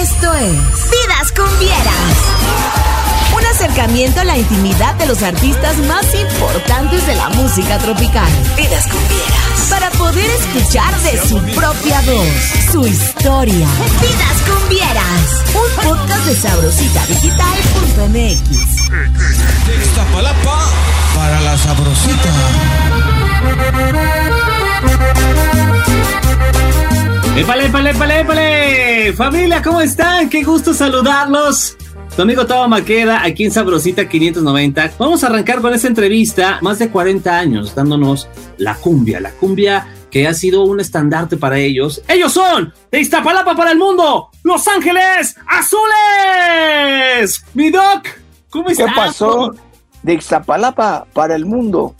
Esto es Vidas Cumbieras. Un acercamiento a la intimidad de los artistas más importantes de la música tropical. Vidas Cumbieras. Para poder escuchar de su propia voz, su historia. Vidas Cumbieras. Un podcast de sabrositadigital.mx. Iztapalapa para la sabrosita. ¡Épale, épale, épale, épale! Familia, ¿cómo están? Qué gusto saludarlos. Tu amigo Tavo Maqueda, aquí en Sabrosita 590. Vamos a arrancar con esta entrevista, más de 40 años, dándonos la cumbia, la cumbia que ha sido un estandarte para ellos. Ellos son de Iztapalapa para el mundo, Los Ángeles Azules. Mi Doc, ¿cómo ¿Qué estás? pasó? De Ixtapalapa para el mundo.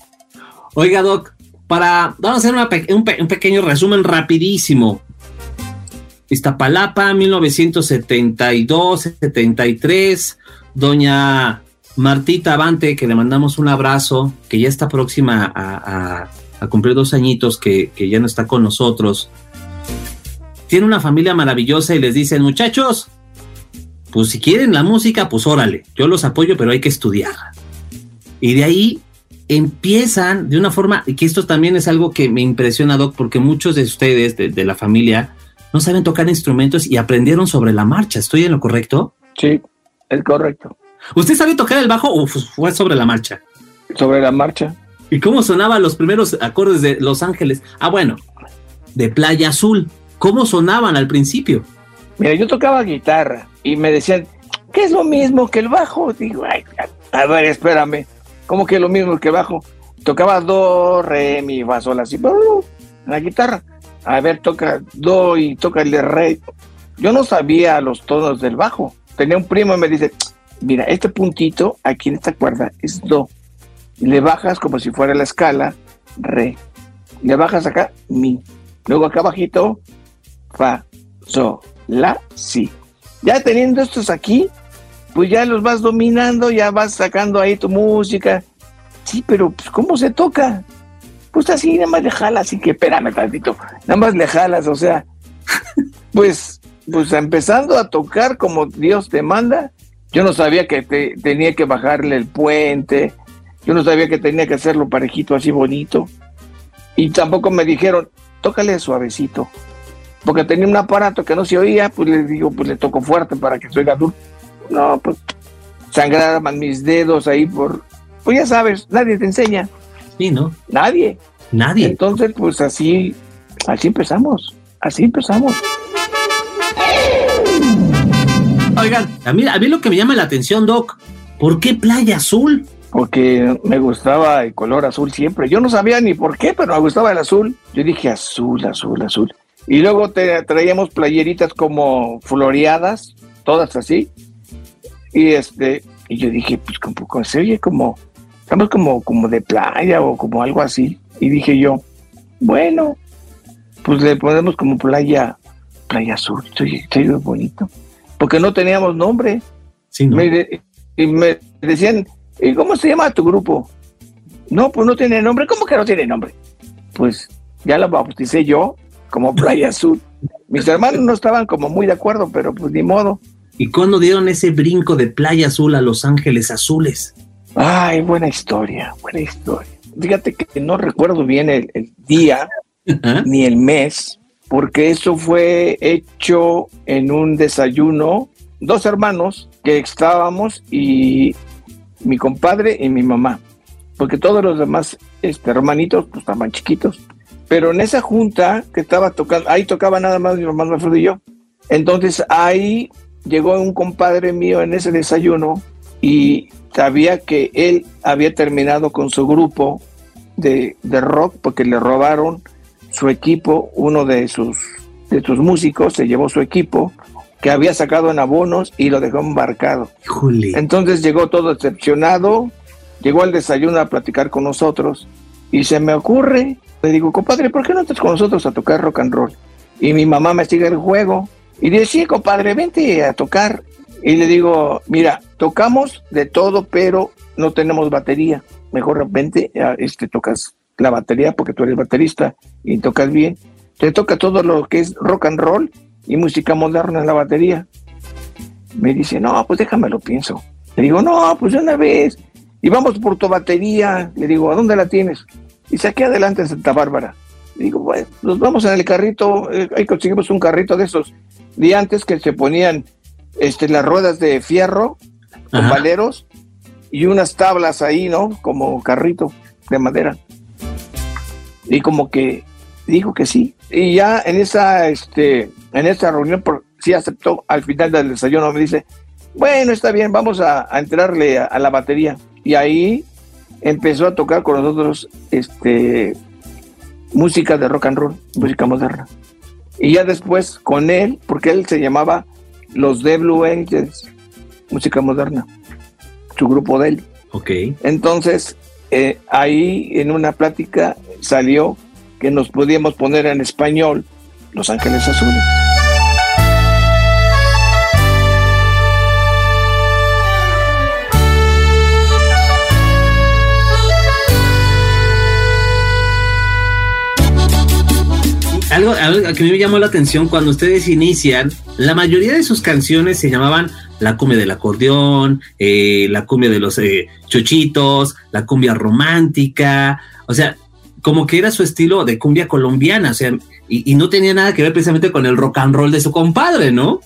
Oiga, Doc, para, vamos a hacer una un pequeño resumen rapidísimo. Iztapalapa, 1972-73, doña Martita Avante, que le mandamos un abrazo, que ya está próxima a, a- a cumplir dos añitos, que, que ya no está con nosotros. Tiene una familia maravillosa y les dicen, muchachos, pues si quieren la música, pues órale, yo los apoyo, pero hay que estudiar. Y de ahí empiezan de una forma, y que esto también es algo que me impresiona, Doc, porque muchos de ustedes, de, de la familia, no saben tocar instrumentos y aprendieron sobre la marcha. ¿Estoy en lo correcto? Sí, es correcto. ¿Usted sabe tocar el bajo o fu- fue sobre la marcha? Sobre la marcha. ¿Y cómo sonaban los primeros acordes de Los Ángeles? Ah, bueno, de Playa Azul. ¿Cómo sonaban al principio? Mira, yo tocaba guitarra y me decían, ¿qué es lo mismo que el bajo? Digo, ay, a ver, espérame. ¿Cómo que lo mismo que el bajo? Tocaba do, re, mi, fa, sol, así, la guitarra. A ver, toca do y toca el re. Yo no sabía los tonos del bajo. Tenía un primo y me dice, mira, este puntito aquí en esta cuerda es do. Y le bajas como si fuera la escala, re. Le bajas acá, mi. Luego acá bajito, fa, sol, la, si. Ya teniendo estos aquí, pues ya los vas dominando, ya vas sacando ahí tu música. Sí, pero pues, ¿cómo se toca? Pues así, nada más le jalas, así que espérame tantito, nada más le jalas, o sea, pues, pues empezando a tocar como Dios te manda, yo no sabía que te- tenía que bajarle el puente, yo no sabía que tenía que hacerlo parejito, así bonito, y tampoco me dijeron, tócale suavecito, porque tenía un aparato que no se oía, pues le digo, pues le toco fuerte para que se oiga duro. No, pues sangraban mis dedos ahí por, pues ya sabes, nadie te enseña, Sí, ¿no? nadie. Nadie. Entonces, pues así, así empezamos, así empezamos. Oigan, a mí, a mí lo que me llama la atención, Doc, ¿por qué Playa Azul? Porque me gustaba el color azul siempre. Yo no sabía ni por qué, pero me gustaba el azul. Yo dije azul, azul, azul. Y luego te traíamos playeritas como floreadas, todas así. Y este, y yo dije, pues como, como se oye como, estamos como, como de playa o como algo así. Y dije yo, bueno, pues le ponemos como playa, playa azul. Estoy, estoy bonito. Porque no teníamos nombre. Sí, ¿no? Me de- y me decían, ¿y cómo se llama tu grupo? No, pues no tiene nombre. ¿Cómo que no tiene nombre? Pues ya lo bauticé yo como Playa Azul. Mis hermanos no estaban como muy de acuerdo, pero pues ni modo. ¿Y cuándo dieron ese brinco de Playa Azul a Los Ángeles Azules? Ay, buena historia, buena historia. Fíjate que no recuerdo bien el, el día ni el mes, porque eso fue hecho en un desayuno, dos hermanos que estábamos y mi compadre y mi mamá, porque todos los demás este, hermanitos pues, estaban chiquitos. Pero en esa junta que estaba tocando, ahí tocaba nada más mi hermano Alfredo y yo. Entonces ahí llegó un compadre mío en ese desayuno y sabía que él había terminado con su grupo de, de rock porque le robaron su equipo, uno de sus, de sus músicos se llevó su equipo que había sacado en abonos y lo dejó embarcado. Híjole. Entonces llegó todo decepcionado, llegó al desayuno a platicar con nosotros y se me ocurre, le digo, compadre, ¿por qué no estás con nosotros a tocar rock and roll? Y mi mamá me sigue el juego y dice, sí, compadre, vente a tocar. Y le digo, mira, tocamos de todo, pero no tenemos batería. Mejor vente, a- este, tocas la batería porque tú eres baterista y tocas bien. Te toca todo lo que es rock and roll y música moderna en la batería. Me dice, no, pues déjame lo pienso. Le digo, no, pues de una vez. Y vamos por tu batería. Le digo, ¿a dónde la tienes? Y aquí adelante en Santa Bárbara. Le digo, bueno, nos vamos en el carrito. eh, ahí conseguimos un carrito de esos de antes que se ponían este, las ruedas de fierro con Ajá. valeros y unas tablas ahí, ¿no? Como carrito de madera. Y como que dijo que sí. Y ya en esa, este, en esa reunión, por, sí aceptó al final del desayuno, me dice, bueno, está bien, vamos a, a entrarle a, a la batería. Y ahí empezó a tocar con nosotros este, música de rock and roll, música moderna. Y ya después con él, porque él se llamaba Los The Blue Angels, música moderna, su grupo de él. Ok. Entonces, eh, ahí en una plática salió que nos podíamos poner en español Los Ángeles Azules. Algo, algo que a me llamó la atención cuando ustedes inician, la mayoría de sus canciones se llamaban la cumbia del acordeón, eh, la cumbia de los eh, chuchitos, la cumbia romántica, o sea, como que era su estilo de cumbia colombiana, o sea, y, y no tenía nada que ver precisamente con el rock and roll de su compadre, ¿no?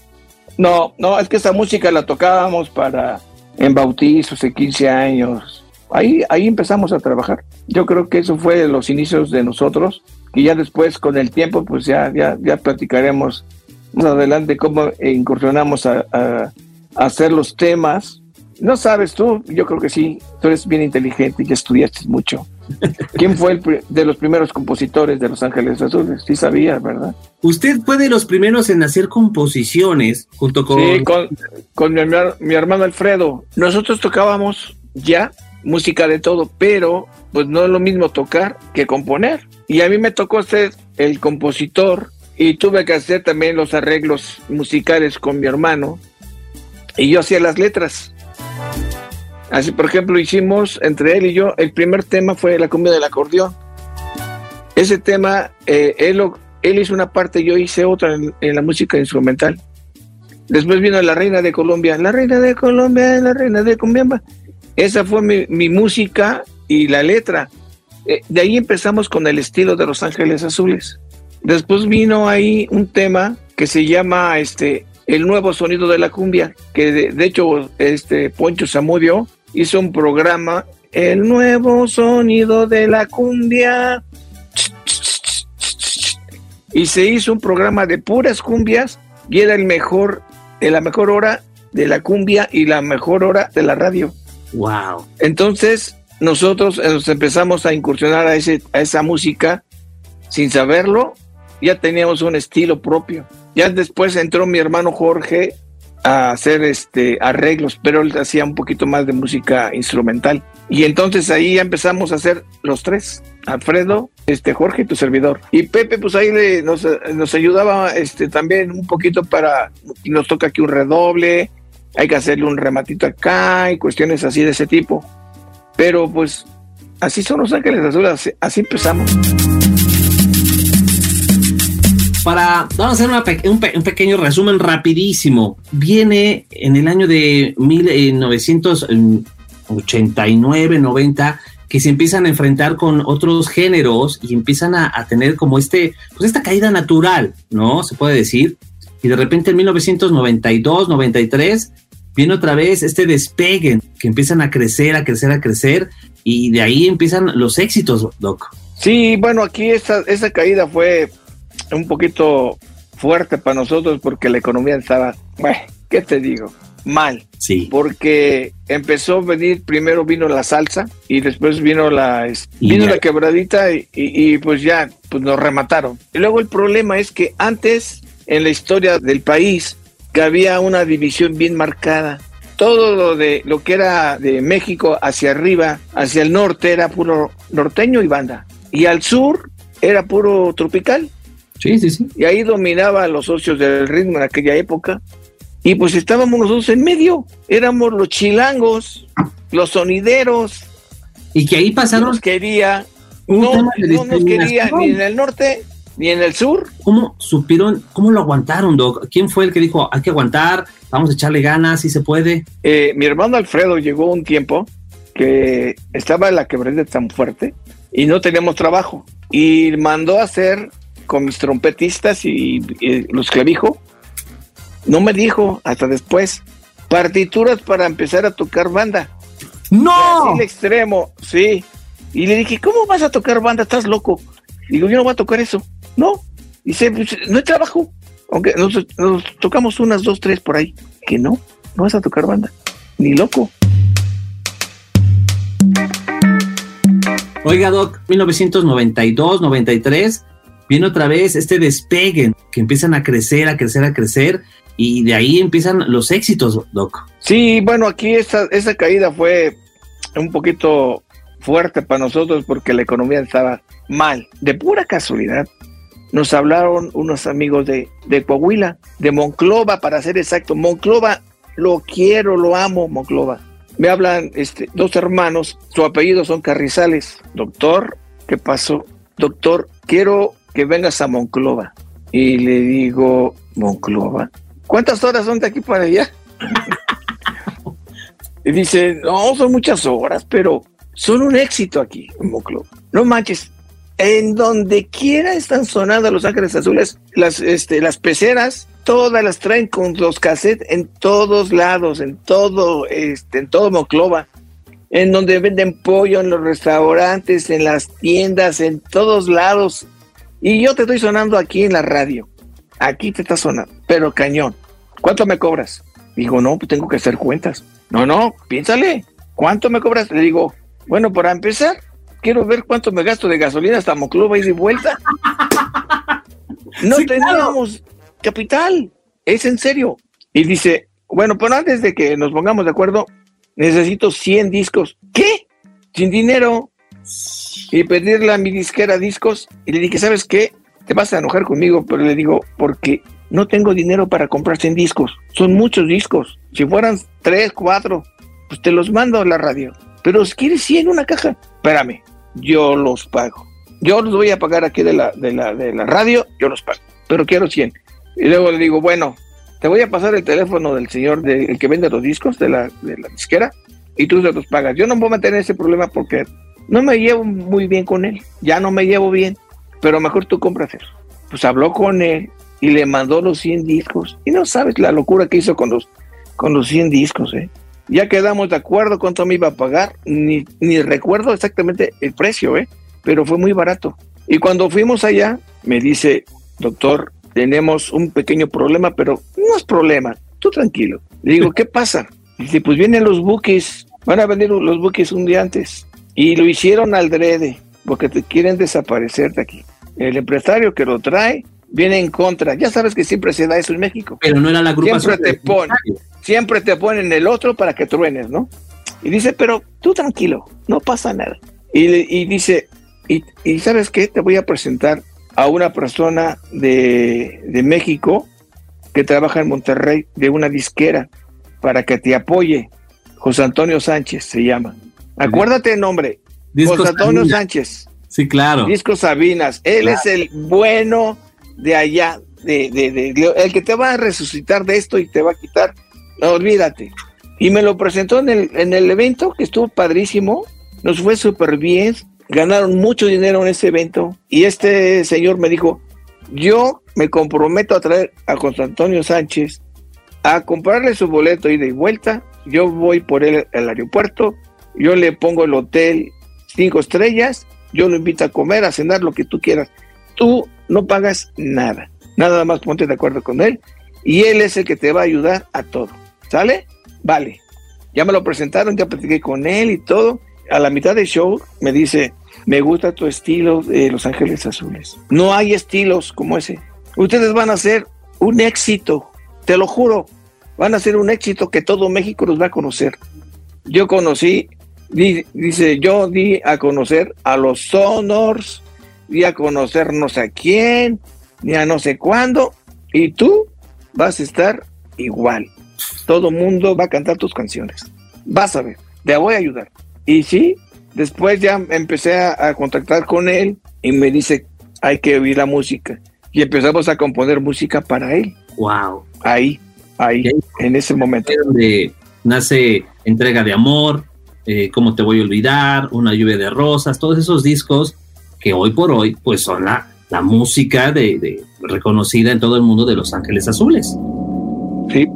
No, no, es que esa música la tocábamos para en bautizos de 15 años. Ahí, ahí empezamos a trabajar. Yo creo que eso fue los inicios de nosotros, y ya después con el tiempo, pues ya, ya, ya platicaremos más adelante cómo incursionamos a, a- a hacer los temas. No sabes tú, yo creo que sí, tú eres bien inteligente y estudiaste mucho. ¿Quién fue el de los primeros compositores de Los Ángeles Azules? Sí sabías, ¿verdad? Usted fue de los primeros en hacer composiciones junto con... Sí, con, con mi, mi hermano Alfredo. Nosotros tocábamos ya música de todo, pero pues no es lo mismo tocar que componer. Y a mí me tocó ser el compositor y tuve que hacer también los arreglos musicales con mi hermano y yo hacía las letras. Así, por ejemplo, hicimos entre él y yo, el primer tema fue la cumbia del acordeón. Ese tema, eh, él, él hizo una parte, yo hice otra en- en la música instrumental. Después vino la reina de Colombia, la reina de Colombia, la reina de Colombia. Esa fue mi, mi música y la letra. Eh, de ahí empezamos con el estilo de Los Ángeles Azules. Después vino ahí un tema que se llama este El nuevo sonido de la cumbia, que de, de hecho este Poncho Zamudio hizo un programa El nuevo sonido de la cumbia. Y se hizo un programa de puras cumbias y era el mejor, de la mejor hora de la cumbia y la mejor hora de la radio. Wow. Entonces, nosotros eh, nos empezamos a incursionar a, ese, a esa música sin saberlo, ya teníamos un estilo propio. Ya después entró mi hermano Jorge a hacer este arreglos, pero él hacía un poquito más de música instrumental. Y entonces ahí ya empezamos a hacer los tres, Alfredo, este Jorge y tu servidor. Y Pepe pues ahí le- nos, nos ayudaba este también un poquito para nos toca aquí un redoble, hay que hacerle un rematito acá y cuestiones así de ese tipo. Pero pues así son los ángeles azules, así, empezamos. Para, vamos a hacer una un, un pequeño resumen rapidísimo. Viene en el año de 1989, 90, que se empiezan a enfrentar con otros géneros y empiezan a, a tener como este, pues esta caída natural, ¿no? Se puede decir. Y de repente en 1992, 93, viene otra vez este despegue, que empiezan a crecer, a crecer, a crecer, y de ahí empiezan los éxitos, Doc. Sí, bueno, aquí esa, esa caída fue un poquito fuerte para nosotros porque la economía estaba, bueno, ¿qué te digo? Mal, Sí. porque empezó a venir, primero vino la salsa y después vino la, Y vino ya. la quebradita y, y- y, pues ya, pues nos remataron. Y luego el problema es que antes en la historia del país que había una división bien marcada. Todo lo de lo que era de México hacia arriba, hacia el norte era puro norteño y banda. Y al sur era puro tropical. Sí, sí, sí. Y ahí dominaba a los socios del ritmo en aquella época. Y pues estábamos nosotros en medio. Éramos los chilangos, los sonideros. Y que ahí pasaron nos quería, no, no nos quería ni en el norte ni en el sur. ¿Cómo supieron, cómo lo aguantaron, Doc? ¿Quién fue el que dijo, hay que aguantar, vamos a echarle ganas, si se puede? Eh, mi hermano Alfredo llegó un tiempo que estaba en la quebrada tan fuerte y no teníamos trabajo. Y mandó a hacer con mis trompetistas y, y los clavijos. No me dijo hasta después partituras para empezar a tocar banda. ¡No! El extremo, sí. Y le dije, ¿cómo vas a tocar banda? Estás loco. Digo, yo no voy a tocar eso. No. Dice, pues, no hay trabajo. Aunque nos, nos tocamos unas dos, tres por ahí. Que no, no vas a tocar banda. Ni loco. Oiga, Doc, 1992, 93, viene otra vez este despegue, que empiezan a crecer, a crecer, a crecer, y de ahí empiezan los éxitos, Doc. Sí, bueno, aquí esa, esa caída fue un poquito fuerte para nosotros porque la economía estaba mal. De pura casualidad, nos hablaron unos amigos de, Coahuila, de Monclova, para ser exacto. Monclova, lo quiero, lo amo, Monclova. Me hablan este, dos hermanos, su apellido son Carrizales. Doctor, ¿qué pasó? Doctor, quiero que vengas a Monclova. Y le digo, Monclova, ¿cuántas horas son de aquí para allá? y dice, no, son muchas horas, pero son un éxito aquí en Monclova. No manches, en donde quiera están sonando Los Ángeles Azules, las, este, las peceras, todas las traen con los cassettes en todos lados, en todo, este, en todo Moclova, en donde venden pollo, en los restaurantes, en las tiendas, en todos lados. Y yo te estoy sonando aquí en la radio. Aquí te está sonando, pero cañón. ¿Cuánto me cobras? Digo, no, pues tengo que hacer cuentas. No, no, piénsale. ¿Cuánto me cobras? Le digo, bueno, para empezar, quiero ver cuánto me gasto de gasolina hasta Moclova y de vuelta. No Sí, claro. teníamos capital, es en serio. Y dice, bueno, pero antes de que nos pongamos de acuerdo, necesito 100 discos. ¿Qué? Sin dinero. Y pedirle a mi disquera discos. Y le dije, ¿sabes qué? Te vas a enojar conmigo, pero le digo, porque no tengo dinero para comprar 100 discos. Son muchos discos. Si fueran 3, 4, pues te los mando a la radio. Pero si quieres 100 una caja, espérame, yo los pago. Yo los voy a pagar aquí de la, de la, de la radio, yo los pago. Pero quiero 100. Y luego le digo, bueno, te voy a pasar el teléfono del señor, de- el que vende los discos de la, de la disquera, y tú se los pagas. Yo no voy a meter ese problema porque no me llevo muy bien con él. Ya no me llevo bien, pero mejor tú compras eso. Pues habló con él y le mandó los 100 discos. Y no sabes la locura que hizo con los, con los 100 discos, ¿eh? Ya quedamos de acuerdo cuánto me iba a pagar, ni, ni recuerdo exactamente el precio, ¿eh? Pero fue muy barato. Y cuando fuimos allá, me dice, doctor, tenemos un pequeño problema, pero no es problema, tú tranquilo. Le digo, ¿qué pasa? Dice, pues vienen los buques, van a venir los buques un día antes. Y lo hicieron al drede, porque te quieren desaparecer de aquí. El empresario que lo trae viene en contra. Ya sabes que siempre se da eso en México Pero no era la agrupación. Siempre te pone. siempre te ponen el otro para que truenes, ¿no? Y dice, pero tú tranquilo, no pasa nada. Y, y dice, y, y ¿sabes qué? Te voy a presentar a una persona de, de México que trabaja en Monterrey, de una disquera, para que te apoye. José Antonio Sánchez se llama. Acuérdate el nombre, José Antonio. Sánchez. Sí, claro. Disco Sabinas. Él Claro. es el bueno de allá, de, de- de- el que te va a resucitar de esto y te va a quitar. Olvídate. Y me lo presentó en el, en el evento, que estuvo padrísimo. Nos fue súper bien. Ganaron mucho dinero en ese evento. Y este señor me dijo, yo me comprometo a traer a José Antonio Sánchez a comprarle su boleto ida y vuelta. Yo voy por él al aeropuerto. Yo le pongo el hotel cinco estrellas yo lo invito a comer, a cenar, lo que tú quieras. Tú no pagas nada. Nada más ponte de acuerdo con él y él es el que te va a ayudar a todo. ¿Sale? Vale. Ya me lo presentaron, ya platiqué con él y todo. A la mitad del show me dice, me gusta tu estilo de Los Ángeles Azules. No hay estilos como ese. Ustedes van a ser un éxito, te lo juro. Van a ser un éxito que todo México los va a conocer. Yo conocí Di- dice, yo di a conocer a los Sonors, di a conocernos a quién, ni a no sé cuándo, y tú vas a estar igual. Todo mundo va a cantar tus canciones. Vas a ver, te voy a ayudar. Y sí, después ya empecé a, a contactar con él y me dice, hay que oír la música. Y empezamos a componer música para él. Wow. Ahí, ahí, en ese momento. Donde nace Entrega de Amor, eh, Cómo te voy a olvidar, Una lluvia de rosas, todos esos discos que hoy por hoy pues son la, la música de, reconocida en todo el mundo de Los Ángeles Azules. Sí.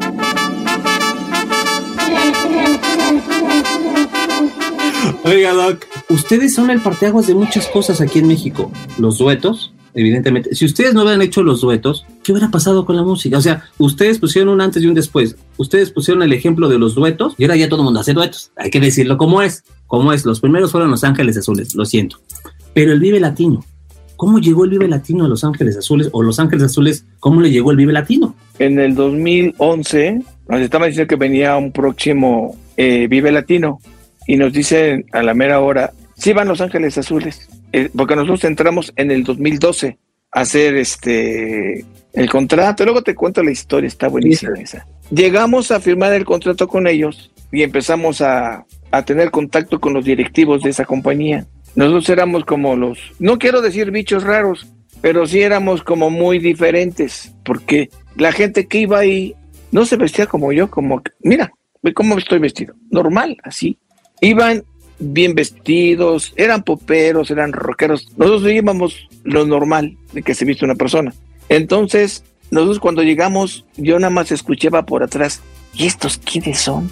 Oiga, Doc, ustedes son el parteaguas de muchas cosas aquí en México. Los duetos, evidentemente. Si ustedes no hubieran hecho los duetos, ¿qué hubiera pasado con la música? O sea, ustedes pusieron un antes y un después. Ustedes pusieron el ejemplo de los duetos y ahora ya todo el mundo hace duetos. Hay que decirlo como es. Como es. Los primeros fueron Los Ángeles Azules, lo siento. Pero el Vive Latino, ¿cómo llegó el Vive Latino a Los Ángeles Azules? O Los Ángeles Azules, ¿cómo le llegó el Vive Latino? En el 2011 nos estaban diciendo que venía un próximo eh, Vive Latino y nos dicen a la mera hora, sí van Los Ángeles Azules, eh, porque nosotros entramos en el 2012 a hacer este el contrato, luego te cuento la historia, está buenísima esa. Llegamos a firmar el contrato con ellos y empezamos a, a tener contacto con los directivos de esa compañía. Nosotros éramos como los, no quiero decir bichos raros, pero sí éramos como muy diferentes, porque la gente que iba ahí no se vestía como yo, como, mira, ve cómo estoy vestido, normal, así, iban bien vestidos, eran poperos, eran rockeros. Nosotros íbamos lo normal de que se viste una persona. Entonces, nosotros cuando llegamos, yo nada más escuchaba por atrás, ¿y estos quiénes son?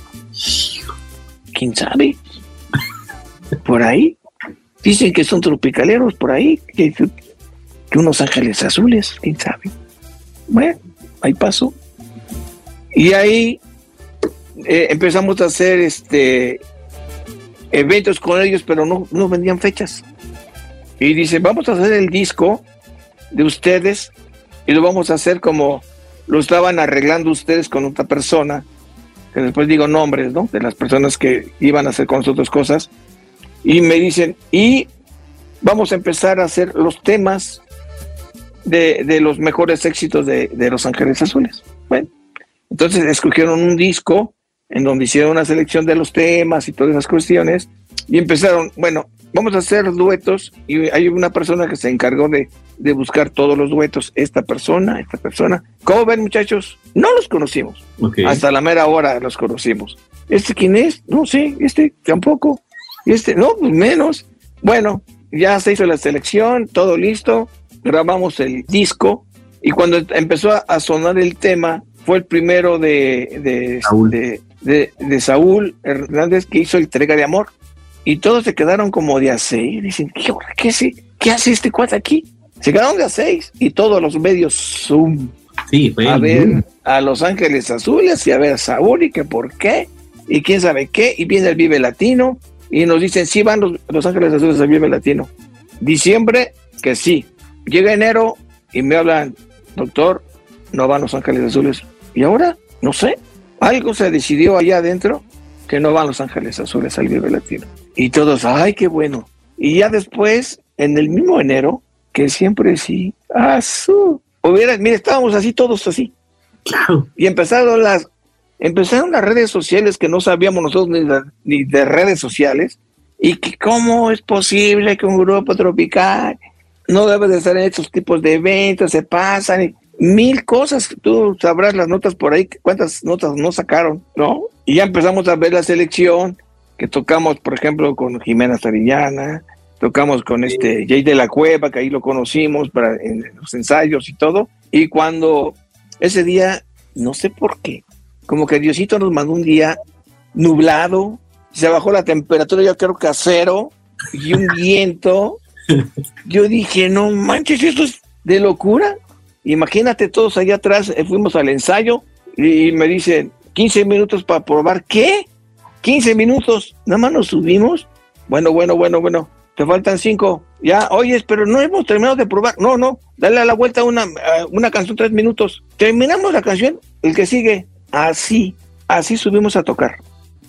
¿Quién sabe? Por ahí. Dicen que son tropicaleros por ahí, que, unos ángeles azules, quién sabe. Bueno, ahí pasó. Y ahí eh, empezamos a hacer este eventos con ellos, pero no, no vendían fechas. Y dice, vamos a hacer el disco de ustedes y lo vamos a hacer como lo estaban arreglando ustedes con otra persona, que después digo nombres, ¿no? De las personas que iban a hacer con nosotros cosas. Y me dicen, y vamos a empezar a hacer los temas de, de los mejores éxitos de, de Los Ángeles Azules. Bueno, entonces escogieron un disco en donde hicieron una selección de los temas y todas esas cuestiones, y empezaron, bueno, vamos a hacer duetos, y hay una persona que se encargó de, de buscar todos los duetos, esta persona, esta persona. ¿Cómo ven muchachos? No los conocimos, Okay. hasta la mera hora los conocimos. ¿Este quién es? No sé, este tampoco, y este, no, pues menos. Bueno, ya se hizo la selección, todo listo, grabamos el disco, y cuando empezó a- sonar el tema, fue el primero de, de, Saúl. de, de- de Saúl Hernández que hizo entrega de amor. Y todos se quedaron como de a seis. Dicen, ¿qué, hora? ¿Qué, hace, ¿qué hace este cuate aquí? Se quedaron de a seis. Y todos los medios Zoom Sí, fue a ver boom. a Los Ángeles Azules y a ver a Saúl y que por qué. Y quién sabe qué. Y viene el Vive Latino. Y nos dicen, sí van los, los Ángeles Azules al Vive Latino. Diciembre, que sí. Llega enero y me hablan, doctor, no van los Ángeles Azules. Y ahora, no sé, algo se decidió allá adentro que no van los Ángeles Azules al Vive Latino. Y todos, ay, qué bueno. Y ya después, en el mismo enero, que siempre sí, azul. Hubiera, mire, estábamos así, todos así. Claro. Y empezaron las, empezaron las redes sociales que no sabíamos nosotros ni de, ni de redes sociales. Y que cómo es posible que un grupo tropical no debe de estar en estos tipos de eventos, se pasan y mil cosas. Tú sabrás las notas por ahí, cuántas notas no sacaron, ¿no? Y ya empezamos a ver la selección, que tocamos, por ejemplo, con Jimena Sarillana, tocamos con este Jay de la Cueva, que ahí lo conocimos para, en los ensayos y todo. Y cuando ese día, no sé por qué, como que Diosito nos mandó un día nublado, se bajó la temperatura, yo creo que a cero, y un viento. Yo dije, no manches, esto es de locura. Imagínate todos allá atrás, eh, fuimos al ensayo y me dicen, 15 minutos para probar. ¿Qué? 15 minutos, nada más nos subimos. Bueno, bueno, bueno, bueno, te faltan cinco. Ya, oyes, pero no hemos terminado de probar. No, no, dale a la vuelta una, a una canción, tres minutos. Terminamos la canción, el que sigue. Así, así subimos a tocar.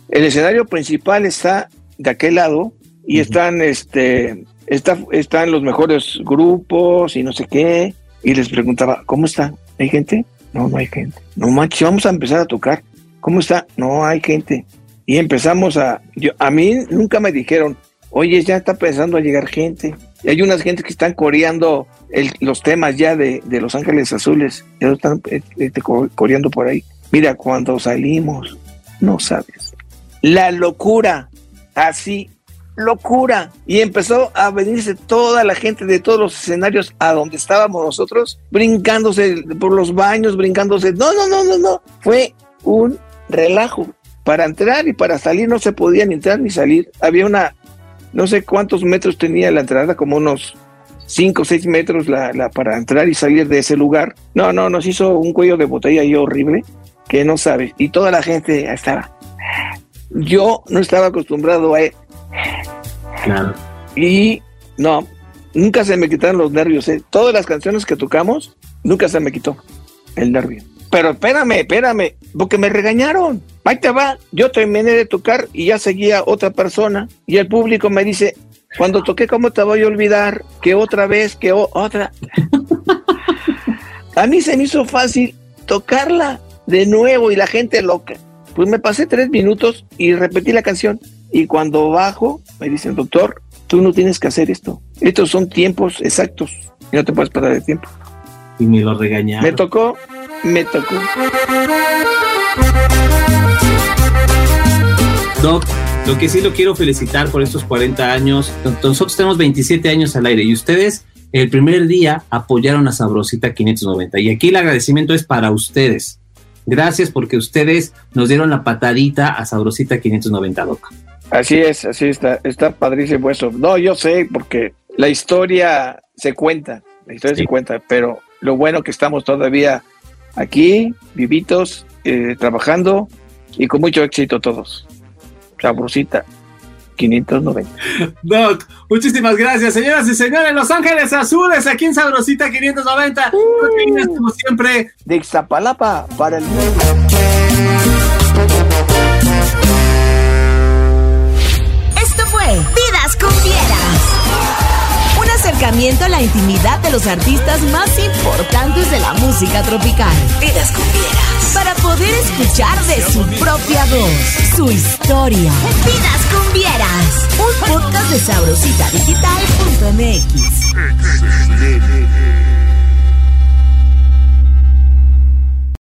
El escenario principal está de aquel lado y están, este, está, están los mejores grupos y no sé qué. Y les preguntaba, ¿cómo están? ¿Hay gente? No, no hay gente. No manches, vamos a empezar a tocar. ¿Cómo está? No hay gente. Y empezamos a, yo, a mí nunca me dijeron, oye, ya está pensando a llegar gente, Y hay unas gentes que están coreando el- los temas ya de, de Los Ángeles Azules. Ya están eh, este, co- coreando por ahí. Mira, cuando salimos, no sabes. La locura, así, locura. Y empezó a venirse toda la gente de todos los escenarios a donde estábamos nosotros, brincándose por los baños, brincándose. No, no, no, no, no. Fue un relajo. Para entrar y para salir no se podía ni entrar ni salir. Había una, no sé cuántos metros tenía la entrada, como unos 5 o 6 metros la, la- para entrar y salir de ese lugar. No, no, nos hizo un cuello de botella ahí horrible que no sabes. Y toda la gente estaba. Yo no estaba acostumbrado a... Claro. Y no, nunca se me quitaron los nervios. ¿eh? Todas las canciones que tocamos, nunca se me quitó el nervio. Pero espérame, espérame, porque me regañaron. Ahí te va, yo terminé de tocar y ya seguía otra persona y el público me dice, cuando toqué, ¿cómo te voy a olvidar? Que otra vez, que otra. a mí se me hizo fácil tocarla de nuevo y la gente loca. Pues me pasé tres minutos y repetí la canción. Y cuando bajo, me dicen, doctor, tú no tienes que hacer esto. Estos son tiempos exactos. Y no te puedes parar de tiempo. Y me lo regañaron. Me tocó, me tocó. Doc, lo que sí lo quiero felicitar por estos 40 años. Nosotros tenemos 27 años al aire y ustedes el primer día apoyaron a Sabrosita 590. Y aquí el agradecimiento es para ustedes. Gracias porque ustedes nos dieron la patadita a Sabrosita 590, Doc. Así es, así está, está padrísimo eso. No, yo sé, porque la historia se cuenta, la historia Sí. se cuenta, pero lo bueno que estamos todavía aquí, vivitos, eh, trabajando y con mucho éxito todos. Sabrosita, 590. Doc, muchísimas gracias, señoras y señores. Los Ángeles Azules, aquí en Sabrosita 590. Como siempre, De Ixtapalapa para el mundo. Esto fue Vidas con Vieras. Acercamiento a la intimidad de los artistas más importantes de la música tropical. Vidas con Vieras. Para poder escuchar de su propia voz, su historia. Vidas con Vieras. Un podcast de sabrositadigital.mx. XD.